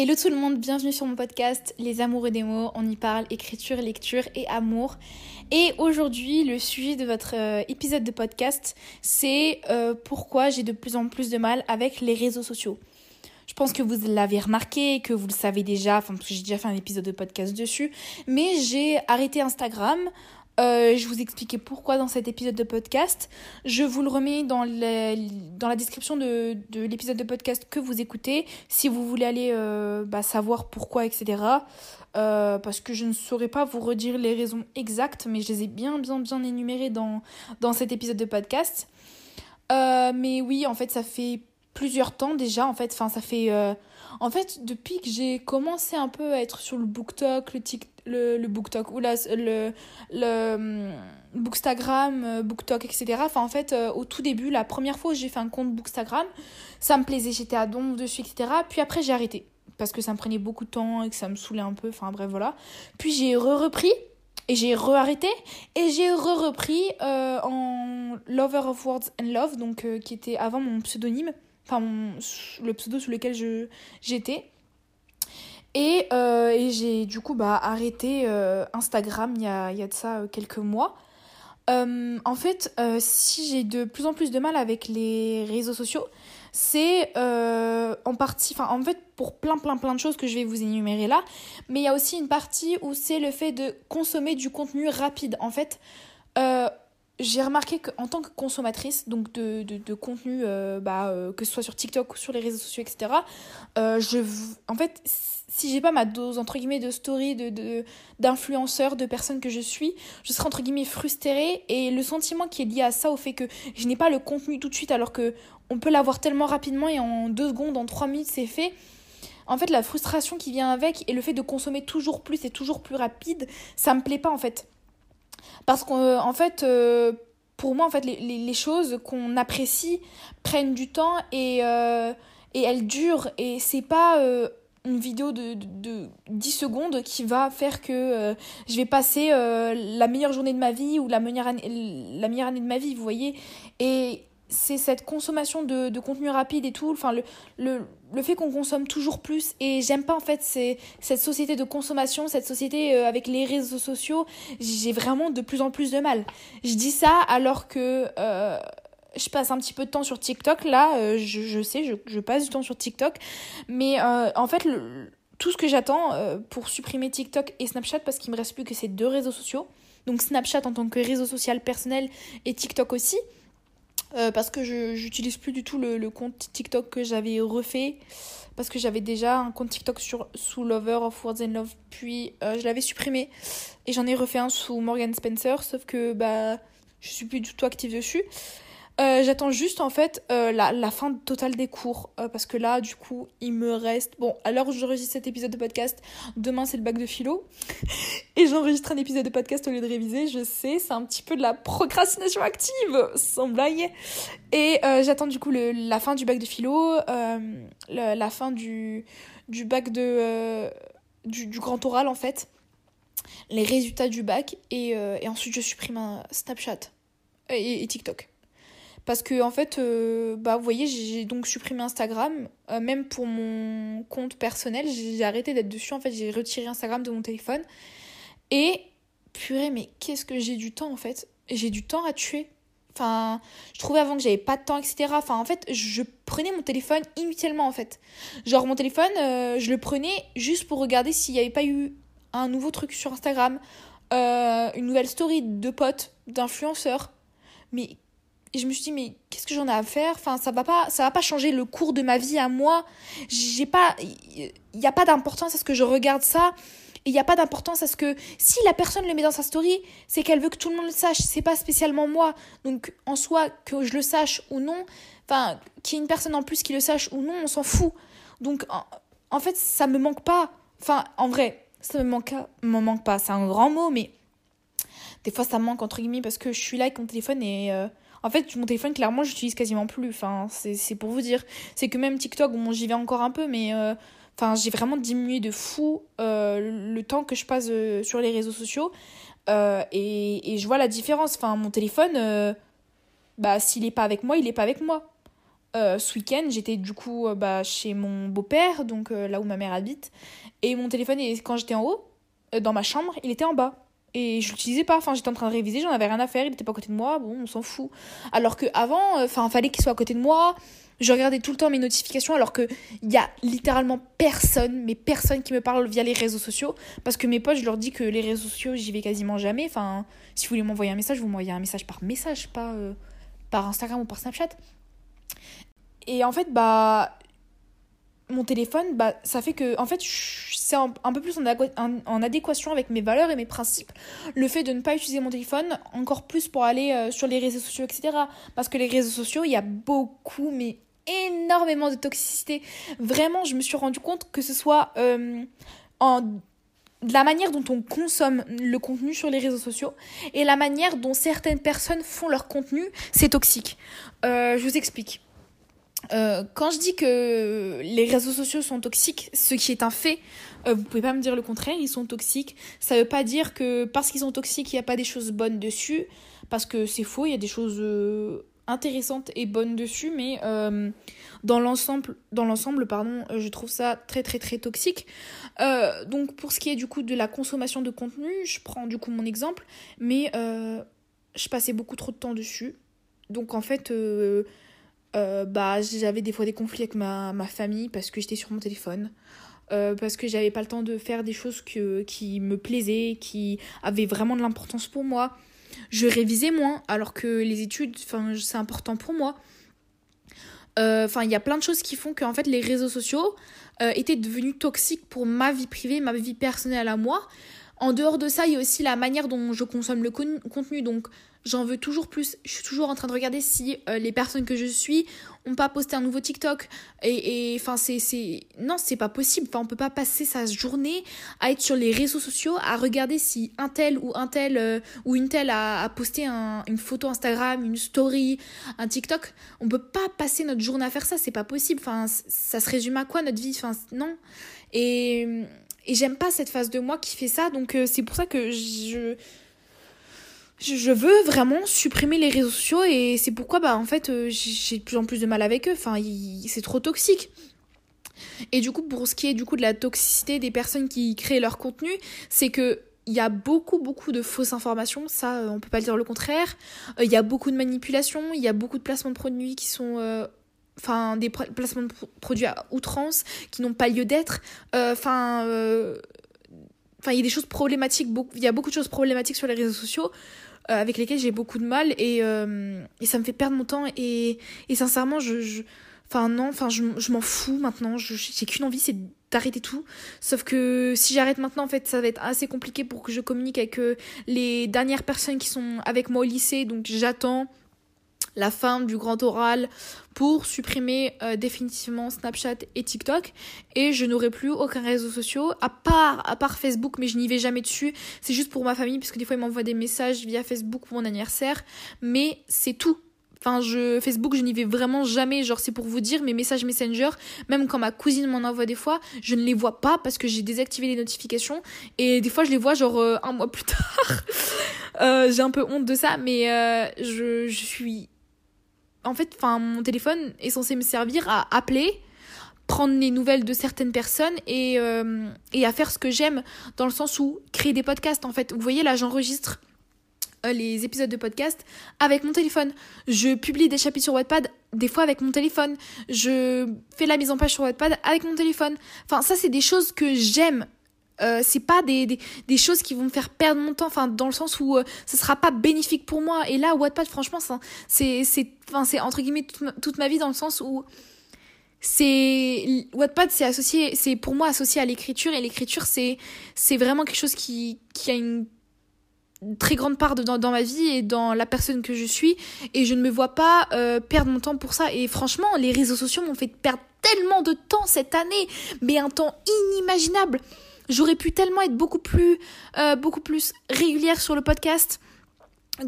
Hello tout le monde, bienvenue sur mon podcast Les Amoureux des mots. On y parle écriture, lecture et amour. Et aujourd'hui, le sujet de votre euh, épisode de podcast, c'est euh, pourquoi j'ai de plus en plus de mal avec les réseaux sociaux. Je pense que vous l'avez remarqué, que vous le savez déjà, enfin parce que j'ai déjà fait un épisode de podcast dessus, mais j'ai arrêté Instagram euh, je vous expliquer pourquoi dans cet épisode de podcast. Je vous le remets dans, dans la description de, l'épisode de podcast que vous écoutez, si vous voulez aller euh, bah, savoir pourquoi, etc. Euh, parce que je ne saurais pas vous redire les raisons exactes, mais je les ai bien, bien, bien énumérées dans, dans cet épisode de podcast. mais oui, en fait, ça fait plusieurs temps déjà, en fait. Enfin, ça fait... En fait, depuis que j'ai commencé un peu à être sur le BookTok, le TikTok, le, BookTok ou là, le, le hum, Bookstagram, euh, BookTok, etc. Enfin, en fait, euh, au tout début, la première fois où j'ai fait un compte Bookstagram, ça me plaisait, j'étais à don dessus, etc. Puis après, j'ai arrêté parce que ça me prenait beaucoup de temps et que ça me saoulait un peu. Enfin, bref, voilà. Puis j'ai re-repris et j'ai re-arrêté et j'ai re-repris euh, en Lover of Words and Love, donc qui était avant mon pseudonyme, enfin le pseudo sous lequel j'étais. Euh, et, j'ai du coup bah, arrêté euh, Instagram il y a, y a de ça euh, quelques mois. en fait, si j'ai de plus en plus de mal avec les réseaux sociaux, c'est en partie, enfin en fait pour plein plein plein de choses que je vais vous énumérer là, mais il y a aussi une partie où c'est le fait de consommer du contenu rapide. En fait, j'ai remarqué qu'en tant que consommatrice donc de, de, de contenu, bah, que ce soit sur TikTok ou sur les réseaux sociaux, etc., je, en fait, si j'ai pas ma dose entre guillemets de story de d'influenceurs de, personnes que je suis je serai entre guillemets frustrée et le sentiment qui est lié à ça au fait que je n'ai pas le contenu tout de suite alors que on peut l'avoir tellement rapidement et en deux secondes en trois minutes c'est fait en fait la frustration qui vient avec et le fait de consommer toujours plus et toujours plus rapide ça me plaît pas en fait parce qu'en fait euh, pour moi en fait les, les, choses qu'on apprécie prennent du temps et euh, et elles durent et c'est pas euh, une vidéo de, de, 10 secondes qui va faire que euh, je vais passer euh, la meilleure journée de ma vie ou la meilleure année, la meilleure année de ma vie, vous voyez. Et c'est cette consommation de, de, contenu rapide et tout, enfin le, le, le fait qu'on consomme toujours plus et j'aime pas en fait cette société de consommation, cette société euh, avec les réseaux sociaux, j'ai vraiment de plus en plus de mal. Je dis ça alors que je passe un petit peu de temps sur TikTok. Là, euh, je, je, sais, je, je, passe du temps sur TikTok. Mais euh, en fait, tout ce que j'attends euh, pour supprimer TikTok et Snapchat, parce qu'il me reste plus que ces deux réseaux sociaux. Donc Snapchat en tant que réseau social personnel et TikTok aussi. Parce que je j'utilise plus du tout le, le compte TikTok que j'avais refait. Parce que j'avais déjà un compte TikTok sur, sous Lover of Words and Love. Puis je l'avais supprimé. Et j'en ai refait un sous Morgan Spencer. Sauf que bah, je suis plus du tout active dessus. Euh, j'attends juste en fait euh, la, fin totale des cours euh, parce que là du coup il me reste bon à l'heure où j'enregistre cet épisode de podcast demain c'est le bac de philo et j'enregistre un épisode de podcast au lieu de réviser je sais c'est un petit peu de la procrastination active sans blague. Et j'attends du coup le, la fin du bac de philo la fin du, du bac de du, grand oral en fait les résultats du bac et, ensuite je supprime un Snapchat et TikTok parce que en fait euh, bah vous voyez j'ai donc supprimé Instagram. Euh, même pour mon compte personnel j'ai arrêté d'être dessus en fait. J'ai retiré Instagram de mon téléphone. Et purée mais qu'est-ce que j'ai du temps en fait? J'ai du temps à tuer. Enfin je trouvais avant que j'avais pas de temps etc enfin en fait je prenais mon téléphone inutilement en fait. Genre mon téléphone euh, je le prenais juste pour regarder s'il n'y avait pas eu un nouveau truc sur Instagram. Une nouvelle story de potes d'influenceurs. Mais et je me suis dit mais qu'est-ce que j'en ai à faire? Enfin ça va pas ça va pas changer le cours de ma vie à moi. J'ai pas il y a pas d'importance à ce que je regarde ça. Il n'y a pas d'importance à ce que si la personne le met dans sa story c'est qu'elle veut que tout le monde le sache. C'est pas spécialement moi. Donc en soi que je le sache ou non enfin qu'il y ait une personne en plus qui le sache ou non on s'en fout. Donc en, en, fait ça me manque pas. Enfin en vrai ça me manque me manque pas. C'est un grand mot mais des fois ça me manque entre guillemets parce que je suis là avec mon téléphone et euh, en fait, mon téléphone, clairement, j'utilise quasiment plus. Enfin, c'est pour vous dire. C'est que même TikTok, bon, j'y vais encore un peu, mais euh, enfin, j'ai vraiment diminué de fou euh, le temps que je passe euh, sur les réseaux sociaux. Et, et, je vois la différence. Enfin, mon téléphone, bah, s'il n'est pas avec moi, il n'est pas avec moi. ce week-end, j'étais du coup bah, chez mon beau-père, donc là où ma mère habite. Et mon téléphone, quand j'étais en haut, dans ma chambre, il était en bas. Et je l'utilisais pas, enfin j'étais en train de réviser, j'en avais rien à faire, il était pas à côté de moi, bon on s'en fout. Alors que avant, enfin fallait qu'il soit à côté de moi, je regardais tout le temps mes notifications alors que il y a littéralement personne, mais personne qui me parle via les réseaux sociaux parce que mes potes, je leur dis que les réseaux sociaux, j'y vais quasiment jamais. Enfin, si vous voulez m'envoyer un message, vous m'envoyez un message par message, pas euh, par Instagram ou par Snapchat. Et en fait, bah mon téléphone, bah, ça fait que, en fait, c'est un, peu plus en, adéquation avec mes valeurs et mes principes. Le fait de ne pas utiliser mon téléphone, encore plus pour aller euh, sur les réseaux sociaux, etc. Parce que les réseaux sociaux, il y a beaucoup, mais énormément de toxicité. Vraiment, je me suis rendu compte que ce soit euh, en la manière dont on consomme le contenu sur les réseaux sociaux et la manière dont certaines personnes font leur contenu, c'est toxique. Euh, je vous explique. Euh, quand je dis que les réseaux sociaux sont toxiques, ce qui est un fait, vous pouvez pas me dire le contraire, ils sont toxiques. Ça veut pas dire que parce qu'ils sont toxiques, il n'y a pas des choses bonnes dessus, parce que c'est faux, il y a des choses intéressante et bonne dessus, mais euh, dans l'ensemble, dans l'ensemble, pardon, euh, je trouve ça très très très toxique. Euh, donc pour ce qui est du coup de la consommation de contenu, je prends du coup mon exemple, mais je passais beaucoup trop de temps dessus. Donc en fait, bah j'avais des fois des conflits avec ma, ma famille parce que j'étais sur mon téléphone. parce que j'avais pas le temps de faire des choses que, qui me plaisaient, qui avaient vraiment de l'importance pour moi je révisais moins, alors que les études, c'est important pour moi. Euh, enfin, il y a plein de choses qui font que en fait, les réseaux sociaux euh, étaient devenus toxiques pour ma vie privée, ma vie personnelle à moi. En dehors de ça, il y a aussi la manière dont je consomme le contenu. Donc, j'en veux toujours plus. Je suis toujours en train de regarder si euh, les personnes que je suis ont pas posté un nouveau TikTok. Et enfin, c'est. Non, c'est pas possible. Enfin, on peut pas passer sa journée à être sur les réseaux sociaux, à regarder si un tel ou un tel euh, ou une telle a, posté une photo Instagram, une story, un TikTok. On peut pas passer notre journée à faire ça. C'est pas possible. Enfin, ça se résume à quoi notre vie? Enfin, non. Et. Et j'aime pas cette phase de moi qui fait ça, donc euh, c'est pour ça que je, je veux vraiment supprimer les réseaux sociaux et c'est pourquoi bah en fait euh, j'ai de plus en plus de mal avec eux. Enfin c'est trop toxique. Et du coup pour ce qui est du coup de la toxicité des personnes qui créent leur contenu c'est que il y a beaucoup beaucoup de fausses informations. Ça euh, on peut pas dire le contraire. Il y a beaucoup de manipulations il y a beaucoup de placements de produits qui sont enfin des placements de produits à outrance qui n'ont pas lieu d'être. Enfin enfin il y a des choses problématiques il y a beaucoup de choses problématiques sur les réseaux sociaux euh, avec lesquels j'ai beaucoup de mal et, euh, ça me fait perdre mon temps et, sincèrement je, enfin non je, je m'en fous maintenant j'ai qu'une envie c'est d'arrêter tout. Sauf que si j'arrête maintenant en fait ça va être assez compliqué pour que je communique avec euh, les dernières personnes qui sont avec moi au lycée donc j'attends la fin du grand oral pour supprimer euh, définitivement Snapchat et TikTok et je n'aurai plus aucun réseau social à part Facebook mais je n'y vais jamais dessus c'est juste pour ma famille parce que des fois ils m'envoient des messages via Facebook pour mon anniversaire mais c'est tout Enfin, je, Facebook, je n'y vais vraiment jamais. Genre, c'est pour vous dire, mes messages Messenger, même quand ma cousine m'en envoie des fois, je ne les vois pas parce que j'ai désactivé les notifications. Et des fois, je les vois genre euh, un mois plus tard. euh, j'ai un peu honte de ça, mais je suis en fait, enfin, mon téléphone est censé me servir à appeler, prendre les nouvelles de certaines personnes et, euh, et à faire ce que j'aime, dans le sens où créer des podcasts, en fait. Vous voyez, là, j'enregistre euh, les épisodes de podcast avec mon téléphone. Je publie des chapitres sur Wattpad des fois avec mon téléphone. Je fais la mise en page sur Wattpad avec mon téléphone. Enfin, ça, c'est des choses que j'aime euh, c'est pas des, des, des, choses qui vont me faire perdre mon temps enfin dans le sens où euh, ce sera pas bénéfique pour moi. Et là Wattpad franchement c'est c'est entre guillemets toute ma, toute ma, vie dans le sens où c'est Wattpad c'est associé c'est pour moi associé à l'écriture et l'écriture c'est c'est vraiment quelque chose qui qui a une très grande part de, dans, dans, ma vie et dans la personne que je suis. Et je ne me vois pas euh, perdre mon temps pour ça. Et franchement les réseaux sociaux m'ont fait perdre tellement de temps cette année mais un temps inimaginable J'aurais pu tellement être beaucoup plus, euh, beaucoup plus régulière sur le podcast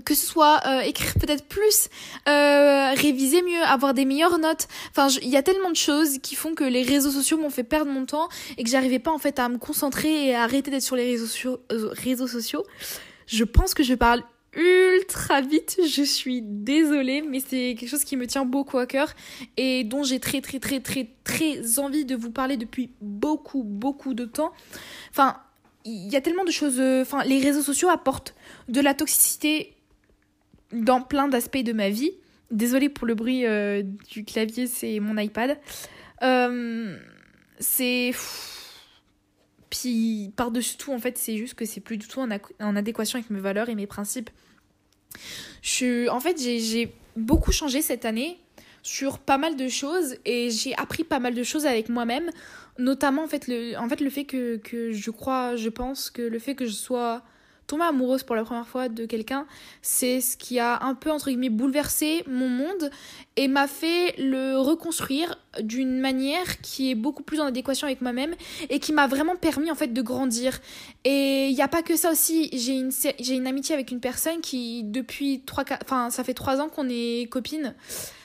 que ce soit euh, écrire peut-être plus, euh, réviser mieux, avoir des meilleures notes. Enfin, il y a tellement de choses qui font que les réseaux sociaux m'ont fait perdre mon temps et que j'arrivais pas en fait à me concentrer et à arrêter d'être sur les réseaux sociaux, réseaux sociaux. Je pense que je parle ultra vite. Je suis désolée, mais c'est quelque chose qui me tient beaucoup à cœur et dont j'ai très très très très très envie de vous parler depuis beaucoup beaucoup de temps. Enfin, il y a tellement de choses. euh, Enfin, les réseaux sociaux apportent de la toxicité dans plein d'aspects de ma vie. Désolée pour le bruit euh, du clavier, c'est mon iPad. Euh, c'est. Puis par-dessus tout, en fait, c'est juste que c'est plus du tout en, en adéquation avec mes valeurs et mes principes. Je. En fait, j'ai- j'ai beaucoup changé cette année sur pas mal de choses et j'ai appris pas mal de choses avec moi-même. Notamment, en fait, le, en fait, le fait que, que je crois, je pense que le fait que je sois tombée amoureuse pour la première fois de quelqu'un, c'est ce qui a un peu, entre guillemets, bouleversé mon monde et m'a fait le reconstruire d'une manière qui est beaucoup plus en adéquation avec moi-même et qui m'a vraiment permis, en fait, de grandir. Et il n'y a pas que ça aussi. J'ai une, j'ai une amitié avec une personne qui, depuis 3, enfin, ça fait trois ans qu'on est copines,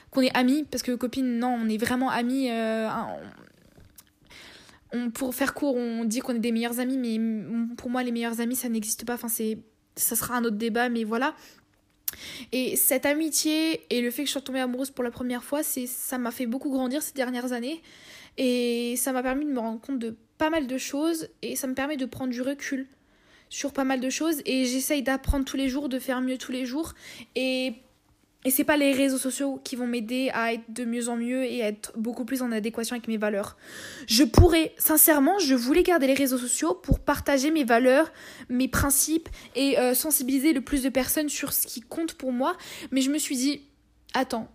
qu'on est amies, parce que copines, non, on est vraiment amies. euh, pour faire court, on dit qu'on est des meilleurs amis, mais pour moi, les meilleurs amis, ça n'existe pas. Enfin, c'est, ça sera un autre débat, mais voilà. Et cette amitié et le fait que je sois tombée amoureuse pour la première fois, c'est, ça m'a fait beaucoup grandir ces dernières années. Et ça m'a permis de me rendre compte de pas mal de choses et ça me permet de prendre du recul sur pas mal de choses et j'essaye d'apprendre tous les jours, de faire mieux tous les jours et et c'est pas les réseaux sociaux qui vont m'aider à être de mieux en mieux et à être beaucoup plus en adéquation avec mes valeurs. Je pourrais, sincèrement, je voulais garder les réseaux sociaux pour partager mes valeurs, mes principes et euh, sensibiliser le plus de personnes sur ce qui compte pour moi. Mais je me suis dit, attends,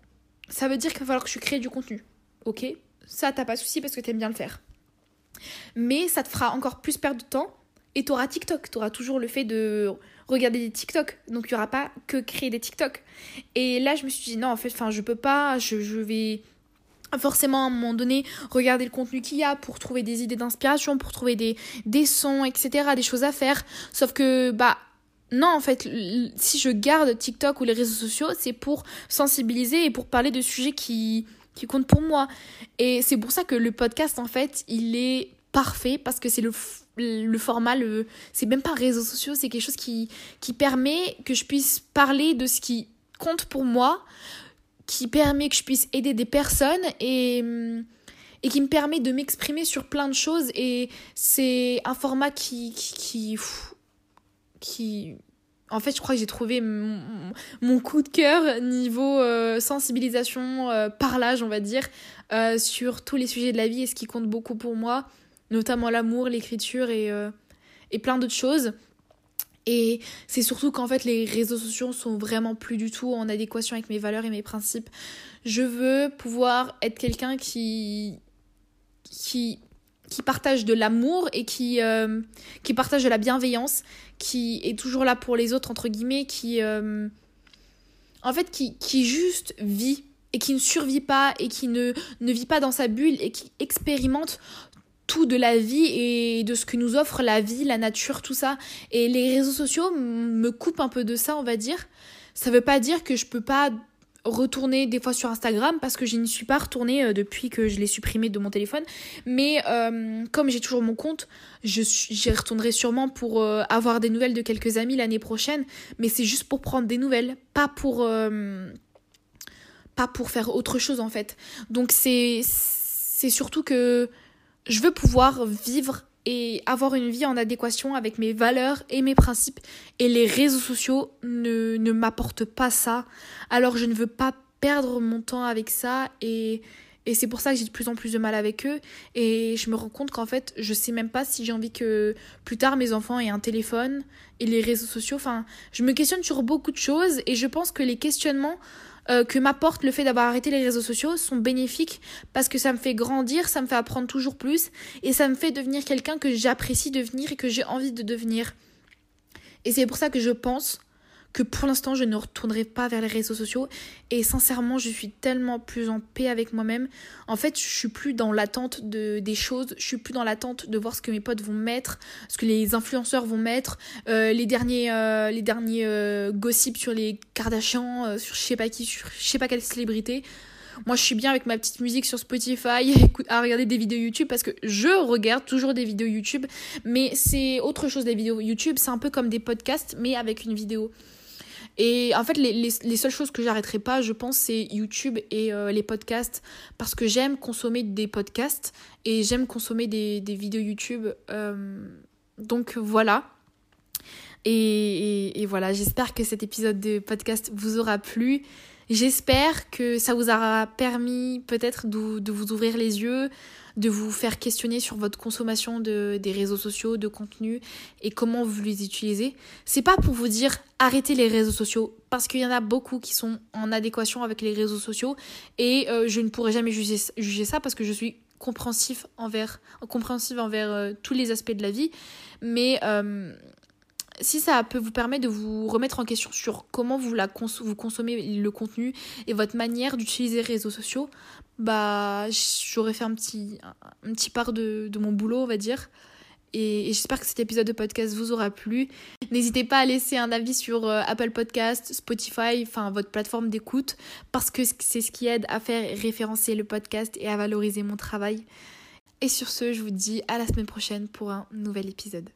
ça veut dire qu'il va falloir que je crée du contenu. Ok? Ça, t'as pas de souci parce que t'aimes bien le faire. Mais ça te fera encore plus perdre de temps et t'auras TikTok. T'auras toujours le fait de regarder des TikTok. Donc il y aura pas que créer des TikTok. Et là, je me suis dit, non, en fait, enfin, je peux pas, je, je vais forcément à un moment donné regarder le contenu qu'il y a pour trouver des idées d'inspiration, pour trouver des, des sons, etc., des choses à faire. Sauf que, bah, non, en fait, si je garde TikTok ou les réseaux sociaux, c'est pour sensibiliser et pour parler de sujets qui, qui comptent pour moi. Et c'est pour ça que le podcast, en fait, il est parfait parce que c'est le, le format, le, c'est même pas réseaux sociaux, c'est quelque chose qui, qui permet que je puisse parler de ce qui compte pour moi, qui permet que je puisse aider des personnes et, et qui me permet de m'exprimer sur plein de choses. Et c'est un format qui, qui, qui, en fait, je crois que j'ai trouvé mon, mon coup de cœur niveau euh, sensibilisation, euh, parlage, on va dire, euh, sur tous les sujets de la vie et ce qui compte beaucoup pour moi, notamment l'amour, l'écriture et, euh, et plein d'autres choses. Et c'est surtout qu'en fait, les réseaux sociaux sont vraiment plus du tout en adéquation avec mes valeurs et mes principes. Je veux pouvoir être quelqu'un qui, qui, qui partage de l'amour et qui, euh, qui partage de la bienveillance, qui est toujours là pour les autres, entre guillemets, qui, euh, en fait, qui, qui juste vit et qui ne survit pas et qui ne, ne vit pas dans sa bulle et qui expérimente tout de la vie et de ce que nous offre la vie, la nature, tout ça. Et les réseaux sociaux me coupent un peu de ça, on va dire. Ça veut pas dire que je peux pas retourner des fois sur Instagram parce que je n'y suis pas retournée euh, depuis que je l'ai supprimé de mon téléphone. Mais euh, comme j'ai toujours mon compte, j'y retournerai sûrement pour euh, avoir des nouvelles de quelques amis l'année prochaine. Mais c'est juste pour prendre des nouvelles, pas pour... pas pour faire autre chose en fait. Donc c'est c'est surtout que je veux pouvoir vivre et avoir une vie en adéquation avec mes valeurs et mes principes. Et les réseaux sociaux ne, ne m'apportent pas ça. Alors je ne veux pas perdre mon temps avec ça. Et, et c'est pour ça que j'ai de plus en plus de mal avec eux. Et je me rends compte qu'en fait, je sais même pas si j'ai envie que plus tard mes enfants aient un téléphone et les réseaux sociaux. Enfin, je me questionne sur beaucoup de choses. Et je pense que les questionnements euh, que m'apporte le fait d'avoir arrêté les réseaux sociaux sont bénéfiques parce que ça me fait grandir, ça me fait apprendre toujours plus et ça me fait devenir quelqu'un que j'apprécie devenir et que j'ai envie de devenir. Et c'est pour ça que je pense que pour l'instant je ne retournerai pas vers les réseaux sociaux et sincèrement je suis tellement plus en paix avec moi-même. En fait je suis plus dans l'attente de, des choses, je suis plus dans l'attente de voir ce que mes potes vont mettre, ce que les influenceurs vont mettre, euh, les derniers, euh, les derniers euh, gossips sur les Kardashians, sur je sais pas qui, sur je sais pas quelle célébrité. Moi, je suis bien avec ma petite musique sur Spotify à regarder des vidéos YouTube parce que je regarde toujours des vidéos YouTube, mais c'est autre chose des vidéos YouTube. C'est un peu comme des podcasts, mais avec une vidéo. Et en fait, les, les, seules choses que j'arrêterai pas, je pense, c'est YouTube et euh, les podcasts. Parce que j'aime consommer des podcasts et j'aime consommer des, des, vidéos YouTube. Euh, donc voilà. Et, et, voilà, j'espère que cet épisode de podcast vous aura plu. J'espère que ça vous aura permis peut-être de, vous ouvrir les yeux, de vous faire questionner sur votre consommation de, des réseaux sociaux, de contenu et comment vous les utilisez. C'est pas pour vous dire arrêtez les réseaux sociaux parce qu'il y en a beaucoup qui sont en adéquation avec les réseaux sociaux et euh, je ne pourrais jamais juger, juger ça parce que je suis compréhensif envers, compréhensive envers euh, tous les aspects de la vie. Mais euh, si ça peut vous permettre de vous remettre en question sur comment vous, la consommez le contenu et votre manière d'utiliser les réseaux sociaux, bah j'aurais fait un petit, un petit part de, de mon boulot, on va dire. Et, j'espère que cet épisode de podcast vous aura plu. N'hésitez pas à laisser un avis sur euh, Apple Podcast, Spotify, enfin votre plateforme d'écoute, parce que c'est ce qui aide à faire référencer le podcast et à valoriser mon travail. Et sur ce, je vous dis à la semaine prochaine pour un nouvel épisode.